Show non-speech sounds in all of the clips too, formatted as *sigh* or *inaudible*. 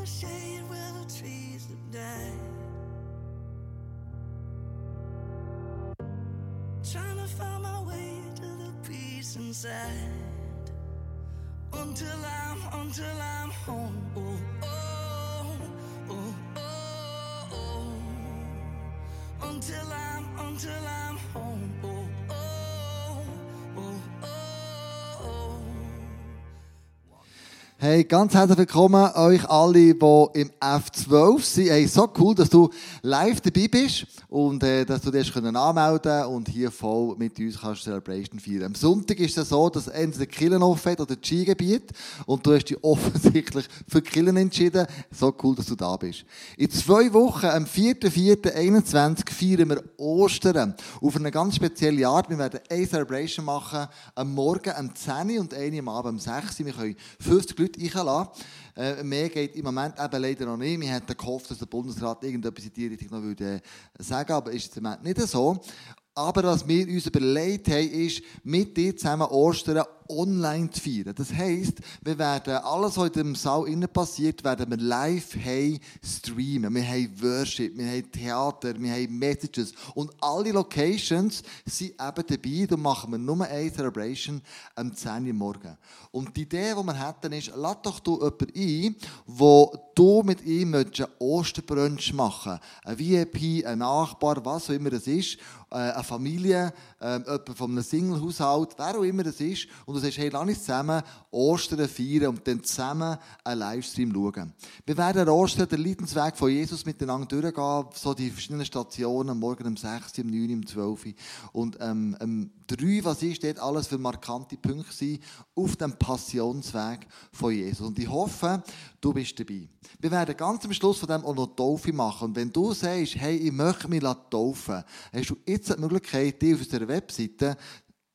the shade where the trees have died. Trying to find my way to the peace inside. Until I'm, until I'm home. Oh, oh, oh, oh, oh. Until I'm, until I'm Hey, ganz herzlich willkommen euch alle, die im F12 sind. Hey, so cool, dass du live dabei bist und äh, dass du dich können anmelden und hier voll mit uns kannst Celebration feiern. Am Sonntag ist es so, dass entweder Killen offen hat oder das Skigebiet und du hast dich *laughs* offensichtlich für Killen entschieden. So cool, dass du da bist. In zwei Wochen, am 4.4.21, feiern wir Ostern auf eine ganz spezielle Art. Wir werden eine Celebration machen, am Morgen um 10 Uhr und eine am Abend um 6 Uhr. Wir können 50 Leute einladen. Äh, mehr geht im Moment eben leider noch nicht. Wir hätten gehofft, dass der Bundesrat irgendetwas in die Richtung noch würde äh, sagen aber ist im Moment nicht so. Aber was wir uns überlegt haben, ist, mit dir zusammen Ostern online zu feiern. Das heisst, wir werden alles, was in dem Saal innen passiert, werden wir live hey streamen. Wir haben Worship, wir haben Theater, wir haben Messages. Und alle Locations sind eben dabei. Da machen wir nur eine Celebration am 10 Uhr morgen. Und die Idee, die wir hätten, ist, lad doch du jemanden ein, wo du mit ihm einen Osterbrunch machen Ein VIP, ein Nachbar, was auch immer es ist, äh, eine Familie, äh, jemand von einem Single-Haushalt, wer auch immer es ist. Und du sagst, hey, lass uns zusammen Ostern feiern und dann zusammen einen Livestream schauen. Wir werden Ostern den Leidensweg von Jesus miteinander durchgehen, so die verschiedenen Stationen, morgen um 6, um 9, um 12 und ähm, um 3, was ist dort alles für markante Punkte sein auf dem Passionsweg von Jesus. Und ich hoffe, du bist dabei. Wir werden ganz am Schluss von dem auch noch Taufe machen. Und wenn du sagst, hey, ich möchte mich taufen, hast du jetzt die Möglichkeit, dich auf unserer Webseite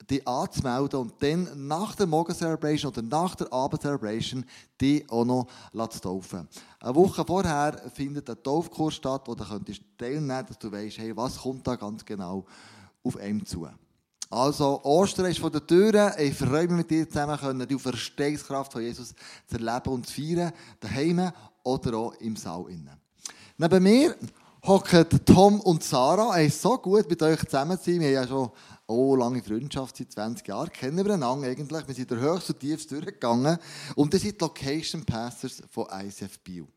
die anzumelden und dann nach der Morgen Celebration oder nach der Abend Celebration die auch noch zu taufen. Eine Woche vorher findet ein Taufkurs statt, wo du könntest teilnehmen dass du weißt, hey, was kommt da ganz genau auf einem zu. Also, Ostern ist vor der Tür. Ich freue mich mit dir zusammen, können, die Verstehungskraft von Jesus zu erleben und zu feiern, daheim oder auch im Saal. Neben mir hocken Tom und Sarah. Es ist so gut, mit euch zusammen zu sein. Wir haben ja schon oh, lange Freundschaft, seit 20 Jahren. Kennen wir einander eigentlich. Wir sind durch höchst und tiefst durchgegangen. Und ihr seid Location Pastors von ICF Bio.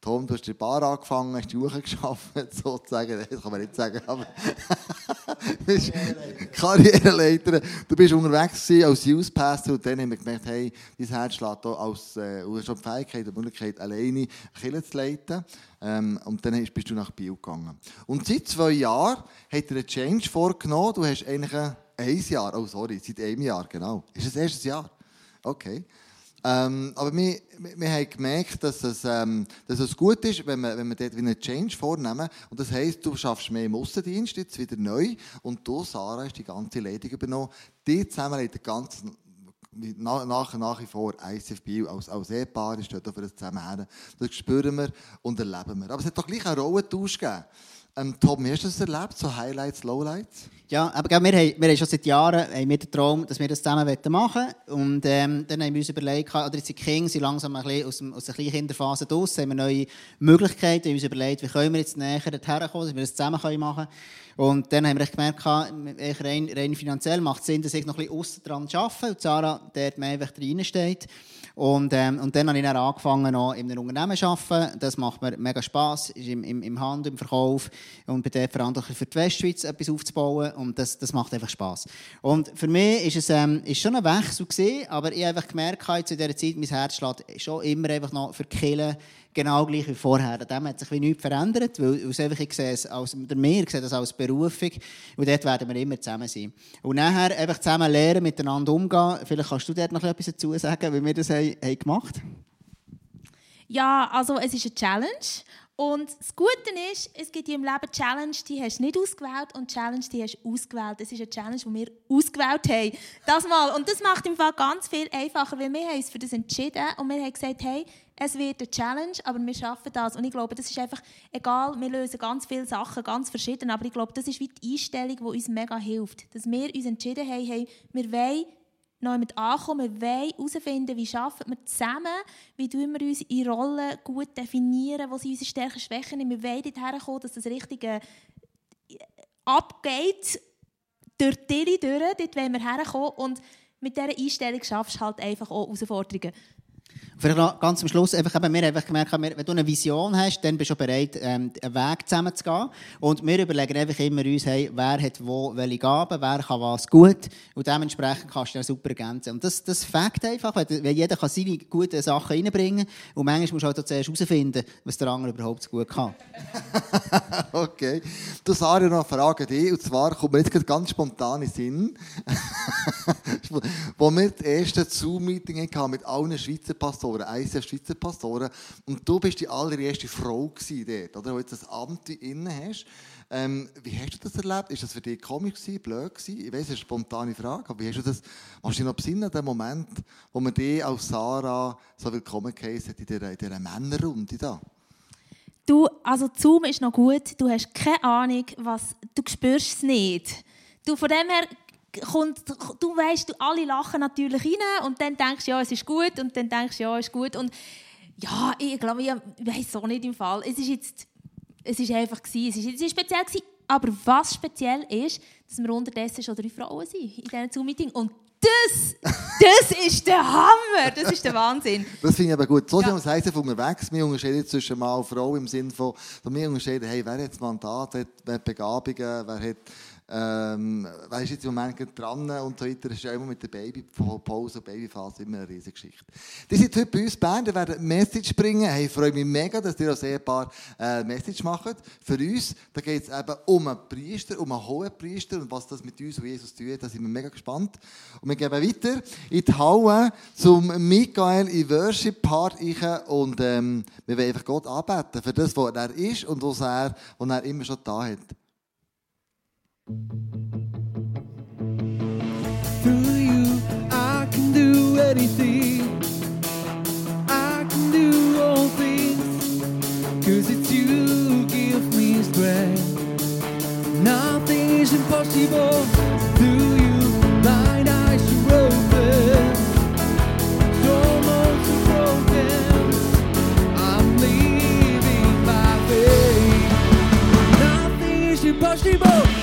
Tom, du hast die Bar angefangen, hast die Uhr *laughs* geschafft, sozusagen. Das kann man nicht sagen, aber *laughs* du bist Karriereleiter. Du bist unterwegs als Youth Pastor und dann haben wir gemerkt, hey, dein Herz schlägt als, äh, du die Fähigkeit, die Möglichkeit, alleine Kirche zu leiten. Ähm, und dann bist du nach Biel gegangen. Und seit zwei Jahren hat er einen Change vorgenommen. Du hast eigentlich ein Jahr, oh sorry, seit einem Jahr, genau. Ist das erstes Jahr? Okay. Ähm, aber wir, wir haben gemerkt, dass es, ähm, dass es gut ist, wenn wir, wenn wir dort einen Change vornehmen. Und das heisst, du schaffst mehr im Aussendienst, jetzt wieder neu. Und du, Sarah, hast die ganze Leitung übernommen. Die zusammen haben den ganzen nach, nach wie vor ICF als, als Ehepaar ist dort für das zusammen Das spüren wir und erleben wir. Aber es hat doch gleich einen Rollentausch gegeben. Ähm, Tom, wie hast du das erlebt? So Highlights, Lowlights? Ja, aber wir haben, wir haben schon seit Jahren haben wir den Traum, dass wir das zusammen machen wollen. Und ähm, dann haben wir uns überlegt, oder jetzt die Kinder sind langsam ein bisschen aus, dem, aus der Kleinkinderphase raus, haben wir neue Möglichkeiten, wir haben uns überlegt, wie können wir jetzt näher dorthin kommen, dass wir das zusammen machen können. Und dann haben wir gemerkt, rein, rein finanziell macht es Sinn, dass ich noch ein bisschen aussen dran arbeite und Sarah dort mehr reinsteht. Und, ähm, und dann habe ich dann angefangen, noch in einem Unternehmen zu arbeiten. Das macht mir mega Spass, ist im, im, im Handel, im Verkauf und bin dort verantwortlich für die Westschweiz etwas aufzubauen und das, das macht einfach Spass. Und für mich ist es ähm, ist schon ein Wechsel gewesen, aber ich habe einfach gemerkt, zu dieser Zeit, mein Herz schlägt schon immer einfach noch für Killen genau gleich wie vorher. Dem hat sich wie nichts verändert, weil einfach, ich sehe es als, oder wir sehen das als Berufung und dort werden wir immer zusammen sein. Und nachher einfach zusammen lernen, miteinander umgehen. Vielleicht kannst du dort noch etwas dazu sagen, wie wir das haben, haben gemacht haben. Ja, also es ist eine Challenge und das Gute ist, es gibt im Leben Challenge, die hast du nicht ausgewählt und Challenge, die hast du ausgewählt. Es ist eine Challenge, die wir ausgewählt haben. Das mal. Und das macht im Fall ganz viel einfacher, weil wir haben uns für das entschieden und wir haben gesagt, hey, es wird eine Challenge, aber wir schaffen das. Und ich glaube, das ist einfach egal, wir lösen ganz viele Sachen, ganz verschieden, aber ich glaube, das ist wie die Einstellung, die uns mega hilft. Dass wir uns entschieden haben, hey, wir wollen noch mit ankommen. Wir wollen herausfinden, wie arbeiten wir zusammen, wie tun wir unsere Rollen gut definieren, wo sind unsere Stärken, Schwächen. Wir wollen dort herkommen, dass das Richtige abgeht, durch die durch, dort wollen wir herkommen. Und mit dieser Einstellung schaffst du halt einfach auch Herausforderungen. Vielleicht noch ganz am Schluss, einfach, eben, wir haben gemerkt, wenn du eine Vision hast, dann bist du bereit, ähm, einen Weg zusammen zu gehen. Und wir überlegen einfach immer uns, hey, wer hat wo welche Gaben, wer kann was gut. Und dementsprechend kannst du das super ergänzen. Und das, das fängt einfach, weil, jeder kann seine guten Sachen reinbringen Und manchmal musst du halt zuerst herausfinden, was der andere überhaupt so gut kann. *laughs* okay. Du, Sarah, noch eine Frage an dich. Und zwar kommt mir jetzt ganz spontan in den Sinn. *laughs* Wo wir das erste Zoom-Meeting hatten mit allen Schweizer Pastoren Pastoren, ICF Schweizer Pastoren. Und du bist die allererste Frau dort, oder? Wo jetzt das Amt inne hast. Ähm, wie hast du das erlebt? Ist das für dich komisch gewesen, blöd gewesen? Ich weiß, es ist eine spontane Frage, aber wie hast du das, kannst du dich noch besinnen, den Moment, wo man dich als Sarah so willkommen geheißen hat in dieser, in dieser Männerrunde da? Du, also Zoom ist noch gut, du hast keine Ahnung, was, du spürst es nicht. Du, von dem her kommt, du weißt, alle lachen natürlich rein und dann denkst du, ja, es ist gut und dann denkst du, ja, es ist gut und ja, ich glaube, ich weiß auch nicht im Fall. Es ist jetzt, es ist einfach gewesen, es ist, es ist speziell gewesen, aber was speziell ist, dass wir unterdessen schon drei Frauen sind in diesem Zoom-Meeting und das, *laughs* das ist der Hammer, das ist der Wahnsinn. Das finde ich aber gut. So ja. wir heißen von unterwegs. Wir unterscheiden zwischen Mann und Frau im Sinne von, wir unterscheiden, hey, wer hat das Mandat, wer hat Begabungen, wer hat ähm, wer ist jetzt im Moment dran und so weiter. Ist ja immer mit der Babypause und Babyphase immer eine riesige Geschichte. Die sind heute bei uns Bern, die werden Message bringen. Hey, ich freue mich mega, dass ihr als Ehepaar äh, Message macht. Für uns, da geht es eben um einen Priester, um einen hohen Priester und was das mit uns und Jesus tut, da sind wir mega gespannt. Und wir gehen weiter in die Halle zum Michael in Worship Part und ähm, wir wollen einfach Gott anbeten für das, was er ist und was er, was er immer schon da hat. Through you, I can do anything. I can do all things. Cause it's you who give me strength. Nothing is impossible. Through you, blind eyes are open. Storms are broken. I'm living by faith. Nothing is impossible.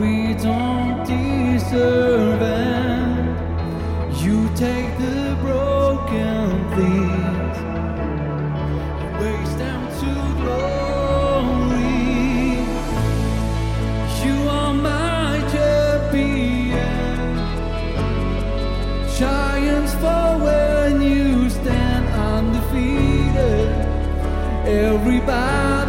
we don't deserve and you take the broken things waste them to glory. You are my champion. Giants fall when you stand undefeated. Everybody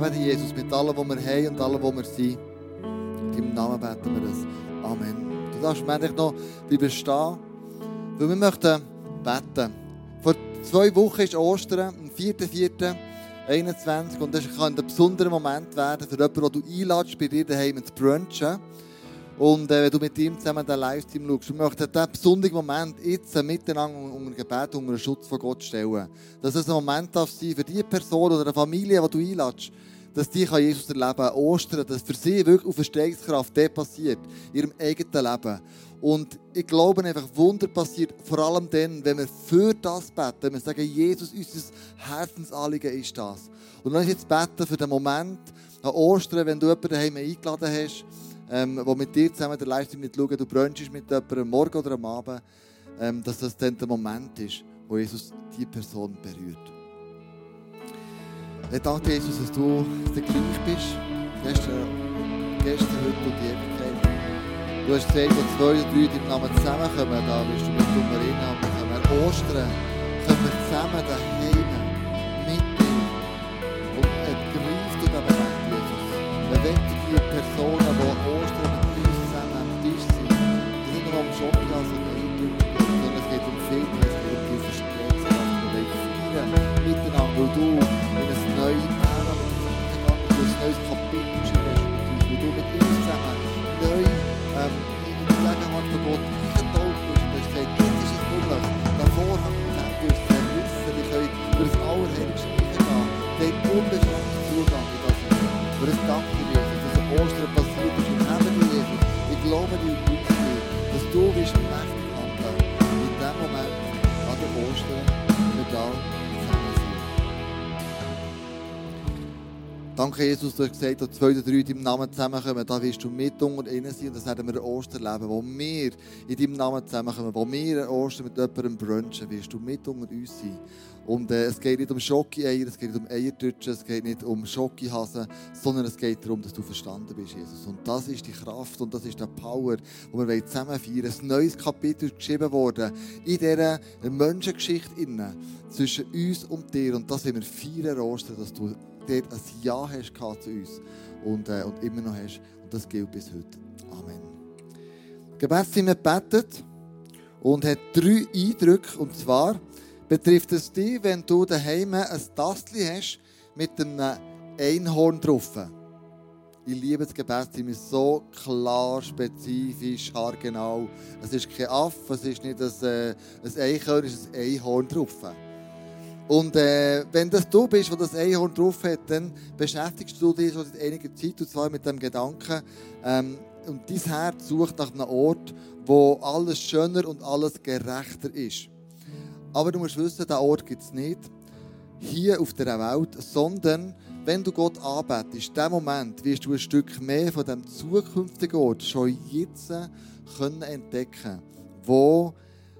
lieben dich, Jesus, mit allem, was wir haben und allem, was wir sind. In deinem Namen beten wir das. Amen. Du darfst endlich noch bleiben stehen, weil wir möchten beten. Vor zwei Wochen ist Ostern, am 4.4.21 und das kann ein besonderer Moment werden für jemanden, den du einladest, bei dir daheim zu brunchen. Und äh, wenn du mit ihm zusammen den Livestream schaust, wir möchten diesen besonderen Moment jetzt miteinander unter Gebet, unter den Schutz von Gott stellen. Dass es ein Moment darf sein für die Person oder eine Familie, die du einladest, dass die kann Jesus erleben Ostern, dass für sie wirklich auf Verstehungskraft das passiert, in ihrem eigenen Leben. Und ich glaube einfach, Wunder passiert vor allem dann, wenn wir für das beten, wenn wir sagen, Jesus, unser Herzensanliegen ist das. Und dann ist jetzt beten für den Moment an Ostern, wenn du jemanden daheim eingeladen hast, ähm, wo mit dir zusammen der Livestream nicht schauen, du brunchst mit jemandem Morgen oder am Abend, ähm, dass das dann der Moment ist, wo Jesus die Person berührt. Ich danke Jesus, dass du der gleich bist. Gestern, gestern, heute und die Ewigkeit. Du hast gesagt, wo zwei oder drei in deinem Namen zusammenkommen, da bist du mit Nummer können wir Ostern, können wir zusammen daheim unbeschränkten Zugang in das Und das danke ich dir, dass das Ostern passiert ist. Wir haben dir, Jesus. Ich glaube dir dass du bist mächtig Danke, Jesus, du hast gesagt, dass zwei oder drei in deinem Namen zusammenkommen. Da wirst du mit unter ihnen sein und das werden wir ein Osterleben, wo wir in deinem Namen zusammenkommen, wo wir ein Ostern mit jemandem brunchen, wirst du mit unter uns sein. Und äh, es geht nicht um Schoki-Eier, es geht nicht um Eiertütschen, es geht nicht um Schokihasen, sondern es geht darum, dass du verstanden bist, Jesus. Und das ist die Kraft und das ist der Power, wo wir zusammen feiern. Ein neues Kapitel ist geschrieben worden in dieser Menschengeschichte innen, zwischen uns und dir. Und das sind wir feiern Ostern, dass du dort ein Ja hast zu uns und, äh, und immer noch hast. Und das gilt bis heute. Amen. Gebet sind wir gebetet und hat drei Eindrücke. Und zwar betrifft es dich, wenn du daheim ein Tastli hast mit einem Einhorn drauf. Ich liebe das Gebetsteam, ist so klar, spezifisch, haargenau. Es ist kein Affe, es ist nicht ein, äh, ein Eichhörnchen, es ist ein Einhorn drauf. Und äh, wenn das du bist, der das Einhorn drauf hat, dann beschäftigst du dich schon seit einiger Zeit, und zwar mit dem Gedanken, ähm, und dein Herz sucht nach einem Ort, wo alles schöner und alles gerechter ist. Aber du musst wissen, diesen Ort gibt es nicht hier auf der Welt, sondern wenn du Gott anbetest, in dem Moment wirst du ein Stück mehr von dem zukünftigen Ort schon jetzt können entdecken, wo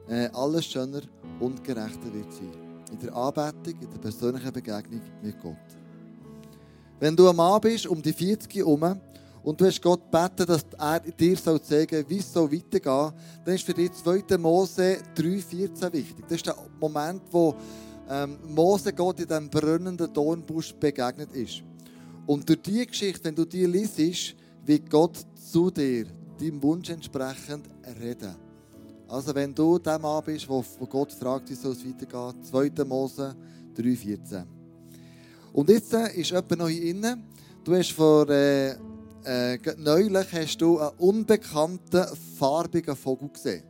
äh, alles schöner und gerechter wird sein. In der Anbetung, in der persönlichen Begegnung mit Gott. Wenn du ein Mann bist, um die 40 herum, und du hast Gott gebeten, dass er dir soll wie es soll weitergehen dann ist für dich 2. Mose 3,14 wichtig. Das ist der Moment, wo ähm, Mose Gott in diesem brennenden Dornbusch begegnet ist. Und durch diese Geschichte, wenn du die liest, wird Gott zu dir, deinem Wunsch entsprechend, reden. Also wenn du der Mann bist, wo, Gott fragt, wie soll es weitergehen, 2. Mose 3,14. Und jetzt äh, ist jemand noch hier innen. Du hast vor... Äh, äh, neulich hast du einen unbekannten farbigen Vogel gesehen.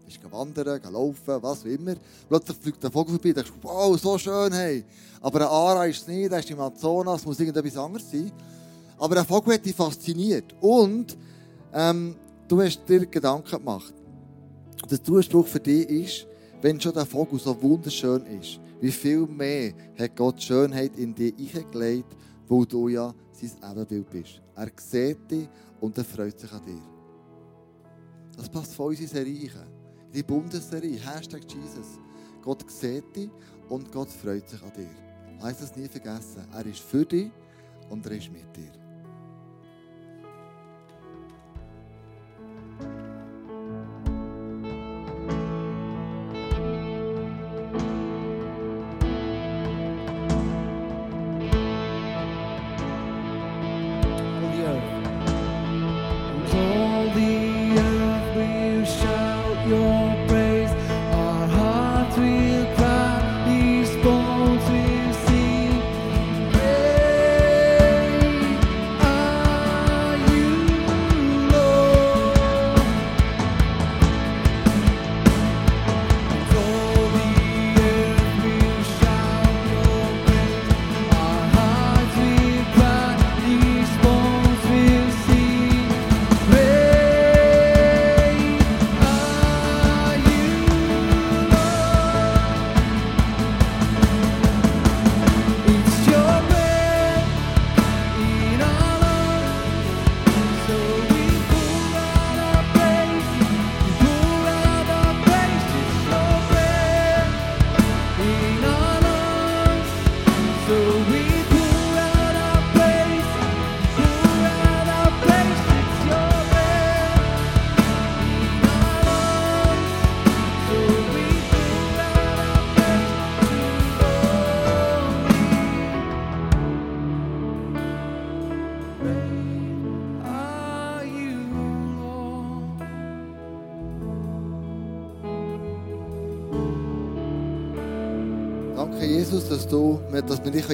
Du bist wandern, laufen, was auch immer. Plötzlich fliegt der Vogel vorbei, denkst wow, so schön, hey. Aber ein Ara ist es nicht, der ist im Amazonas, muss irgendetwas anderes sein. Aber der Vogel hat dich fasziniert. Und ähm, du hast dir Gedanken gemacht. Der Zuspruch für dich ist, wenn schon der Vogel so wunderschön ist, wie viel mehr hat Gott Schönheit in dich eingelegt, weil du ja sein Ebenbild bist. Er sieht dich und er freut sich an dir. Das passt voll in unsere Serie. In die Bundesserie, Hashtag Jesus. Gott sieht dich und Gott freut sich an dir. Lass das nie vergessen. Er ist für dich und er ist mit dir.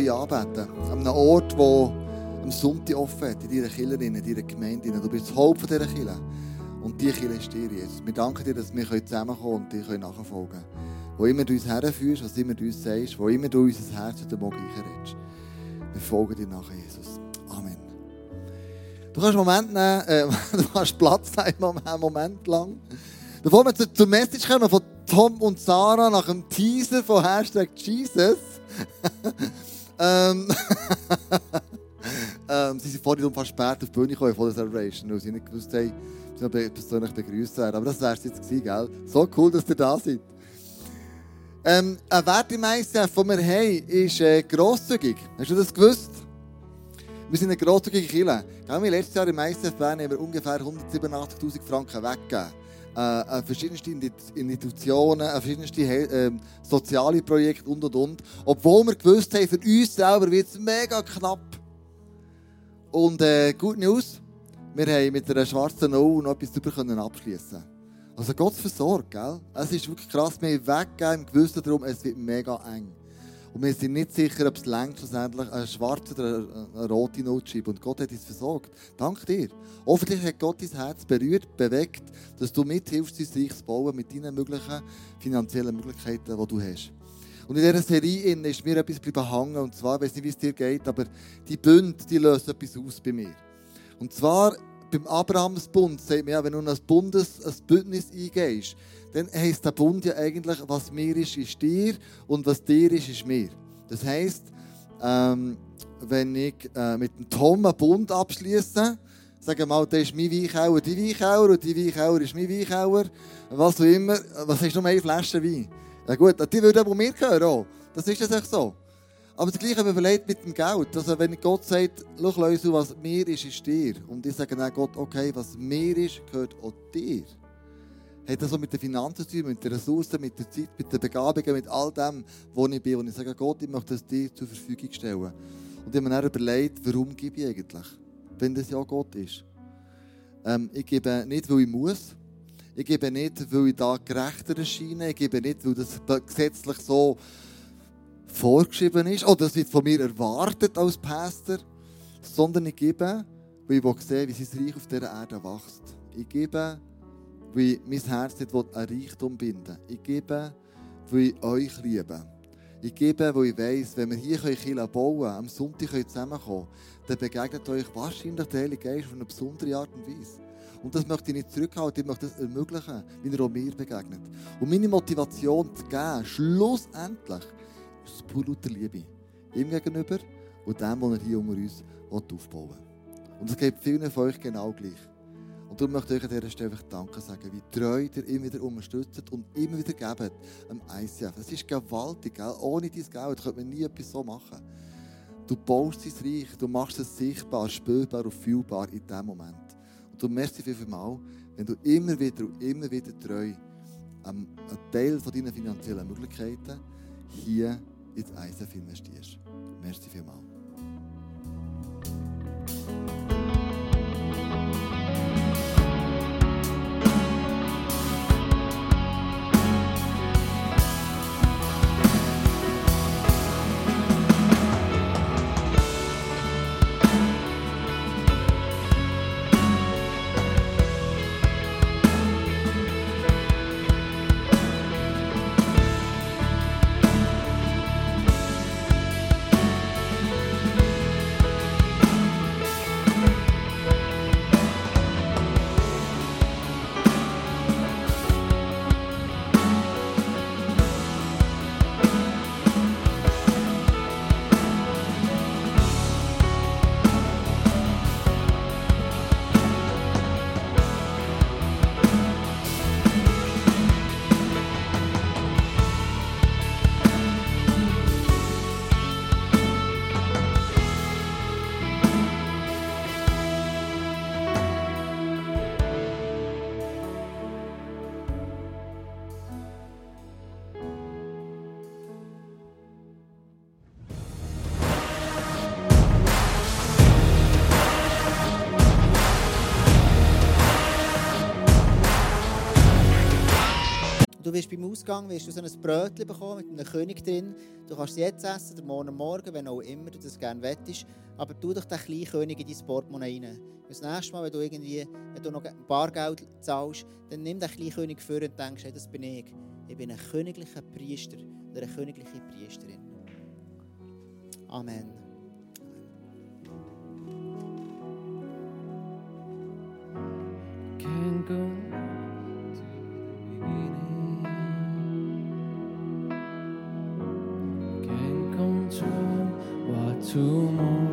Dich anbeten können. An einem Ort, wo am Sonntag offen hat, in deiner Kirche, in deiner Gemeinde. Du bist das Haupt dieser Kirche. Und die Kirche ist dir, Jesus. Wir danken dir, dass wir zusammenkommen und dir nachfolgen können. Wo immer du uns herführst, was immer du uns sagst, wo immer du unser Herz heute Morgen einredest. Wir folgen dir nach, Jesus. Amen. Du kannst einen Moment nehmen, äh, *laughs* du kannst Platz nehmen, einen Moment lang. Bevor wir zur Message kommen von Tom und Sarah nach dem Teaser von Hashtag Jesus. *laughs* ähm, *laughs* ähm, sie sind vorhin fast spät auf die Bühne gekommen vor der Celebration, weil sie nicht gewusst haben, sie noch persönlich begrüßt werden. Aber das wäre es jetzt gewesen, gell? So cool, dass ihr da seid. Ähm, ein Wert im ICF, den wir haben, ist äh, grosszügig. Hast du das gewusst? Wir sind eine grosszügige Kirche. Wir haben letztes Jahr im ICF Bern haben wir ungefähr 187'000 Franken weggegeben. Äh, an verschiedenste Institutionen, an verschiedenste äh, soziale Projekte und und und. Obwohl wir gewusst haben, für uns selber wird es mega knapp. Und äh, Good News, wir haben mit einer schwarzen Null noch etwas darüber abschließen. Also Gott versorgt, gell? Es ist wirklich krass, wir haben weggegeben im darum, es wird mega eng. Und wir sind nicht sicher, ob es längt schlussendlich eine schwarze oder eine rote Not schreibt. Und Gott hat uns versorgt. Dank dir. Hoffentlich hat Gott dein Herz berührt, bewegt, dass du mithilfst, dein Reich zu bauen mit deinen möglichen finanziellen Möglichkeiten, die du hast. Und in dieser Serie ist mir etwas bleiben hängen. Und zwar, ich weiß nicht, wie es dir geht, aber die Bünde, die lösen etwas aus bei mir. Und zwar beim Abrahamsbund sagt man ja, wenn du ein Bundes, ein Bündnis eingehst, dann heisst der Bund ja eigentlich, was mir ist, ist dir und was dir ist, ist mir. Das heisst, ähm, wenn ich äh, mit dem Tom einen Bund abschließe, sagen wir mal, der ist mein Weichauer, die Weichauer und die Weichauer ist mein Weichauer, was auch immer, was du noch eine Flasche Wein? Ja gut, die würde aber mir gehören auch. Das ist ja so. Aber das Gleiche überlegt mit dem Geld. Also wenn Gott sagt, schau Leute, was mir ist, ist dir. Und ich sage dann Gott, okay, was mir ist, gehört auch dir. Hat das so mit den Finanzen zu tun, mit den Ressourcen, mit der Zeit, mit den Begabungen, mit all dem, wo ich bin. Und ich sage, Gott, ich möchte das dir zur Verfügung stellen. Und ich habe mir dann überlegt, warum gebe ich eigentlich? Wenn das ja Gott ist. Ähm, ich gebe nicht, weil ich muss. Ich gebe nicht, weil ich da gerechter erscheine. Ich gebe nicht, weil das gesetzlich so vorgeschrieben ist oder das wird von mir erwartet als Pastor, sondern ich gebe, weil ich sehe, wie sein Reich auf dieser Erde wächst. Ich gebe, weil mein Herz nicht an Reichtum binden will. Ich gebe, weil ich euch liebe. Ich gebe, weil ich weiss, wenn wir hier Kirche bauen können, am Sonntag zusammenkommen können, dann begegnet euch wahrscheinlich der Heilige Geist auf eine besondere Art und Weise. Und das möchte ich nicht zurückhalten, ich möchte das ermöglichen, wie er auch mir begegnet. Und meine Motivation zu geben, schlussendlich, ist pur lauter Liebe. Ihm gegenüber und dem, was er hier unter uns aufbauen will. Und es geht vielen von euch genau gleich. Und darum möchte ich an dieser Stelle Danke sagen, wie treu ihr immer wieder unterstützt und immer wieder gebt am ICF. Das ist gewaltig, gell? ohne dein Geld könnte man nie etwas so machen. Du baust dein Reich, du machst es sichtbar, spürbar und fühlbar in diesem Moment. Und du merkst dir vielmal, wenn du immer wieder und immer wieder treu einen Teil von deinen finanziellen Möglichkeiten hier ins ISF investierst. Merci vielmals. Wirst beim Ausgang wirst du so ein Brötchen bekommen mit einem König drin. Du kannst es jetzt essen, oder morgen Morgen, wenn auch immer du das gerne wettest. Aber tu doch den kleinen König in dein Portemonnaie rein. Das nächste Mal, wenn du, irgendwie, wenn du noch ein Bargeld zahlst, dann nimm den kleinen König vor und denkst, hey, das bin ich. Ich bin ein königlicher Priester oder eine königliche Priesterin. Amen. Can't go tomorrow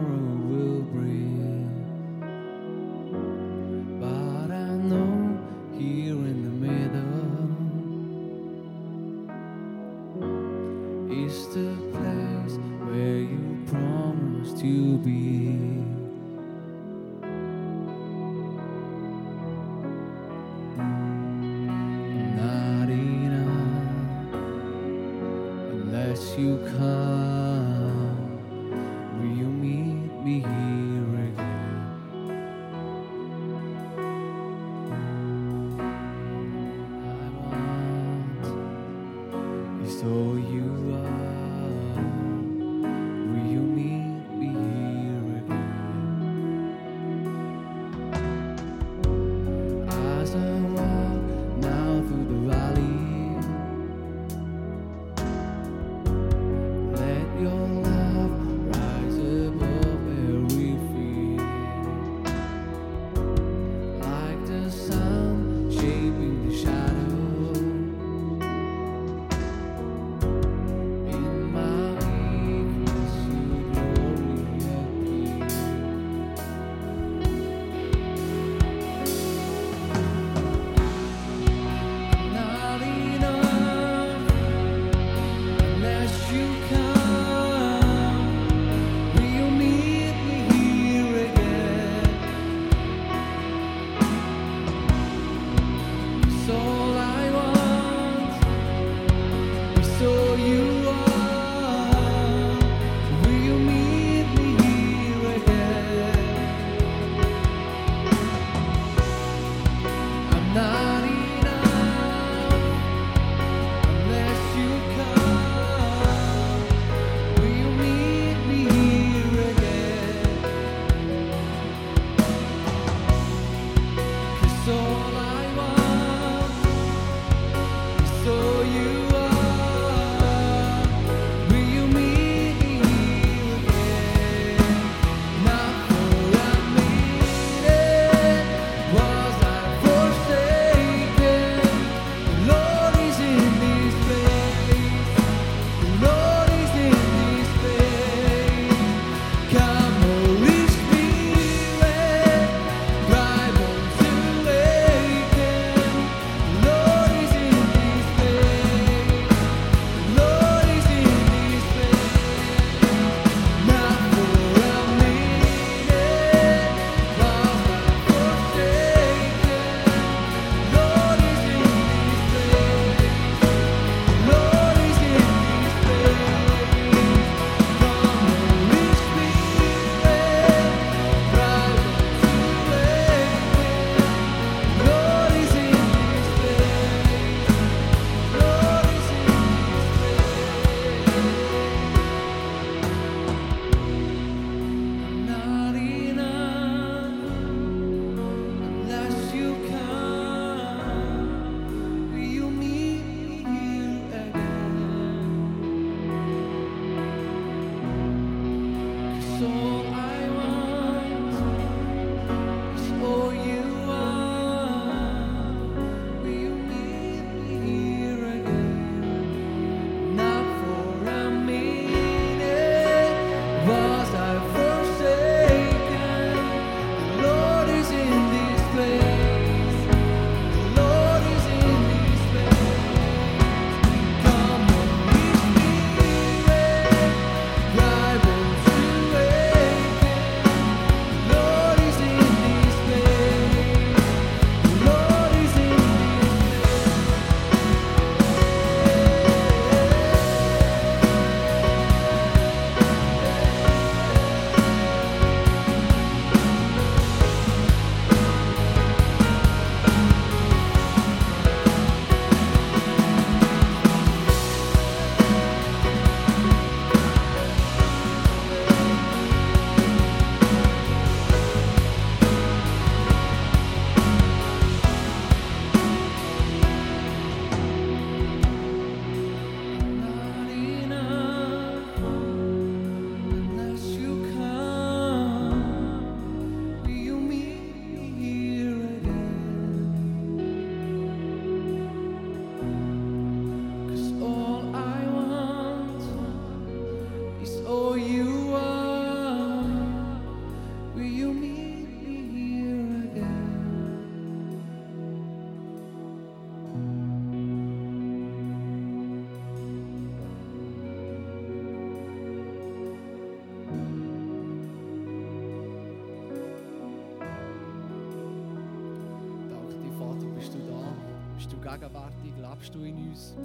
lebst du in uns.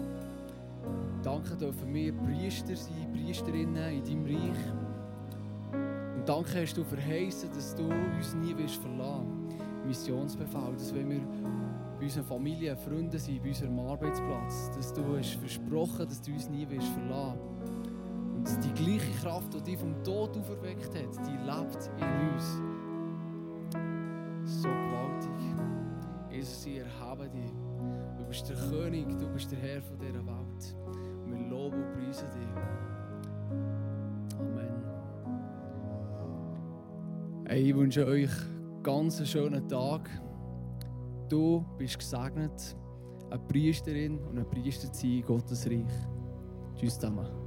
Danke dürfen wir Priester sein, Priesterinnen in deinem Reich. Und danke hast du verheißen, dass du uns nie wirst verlassen. Missionsbefehl, dass wenn wir bei unseren Familien, Freunden sind, bei unserem Arbeitsplatz, dass du hast versprochen, dass du uns nie wirst verlassen. Und dass die gleiche Kraft, die dich vom Tod auferweckt hat, die lebt in uns. König, du bist der Herr von dieser Welt. Wir loben und preisen dich. Amen. Hey, ich wünsche euch ganz einen schönen Tag. Du bist gesegnet, eine Priesterin und ein Priester zu sein in Gottes Reich. Tschüss zusammen.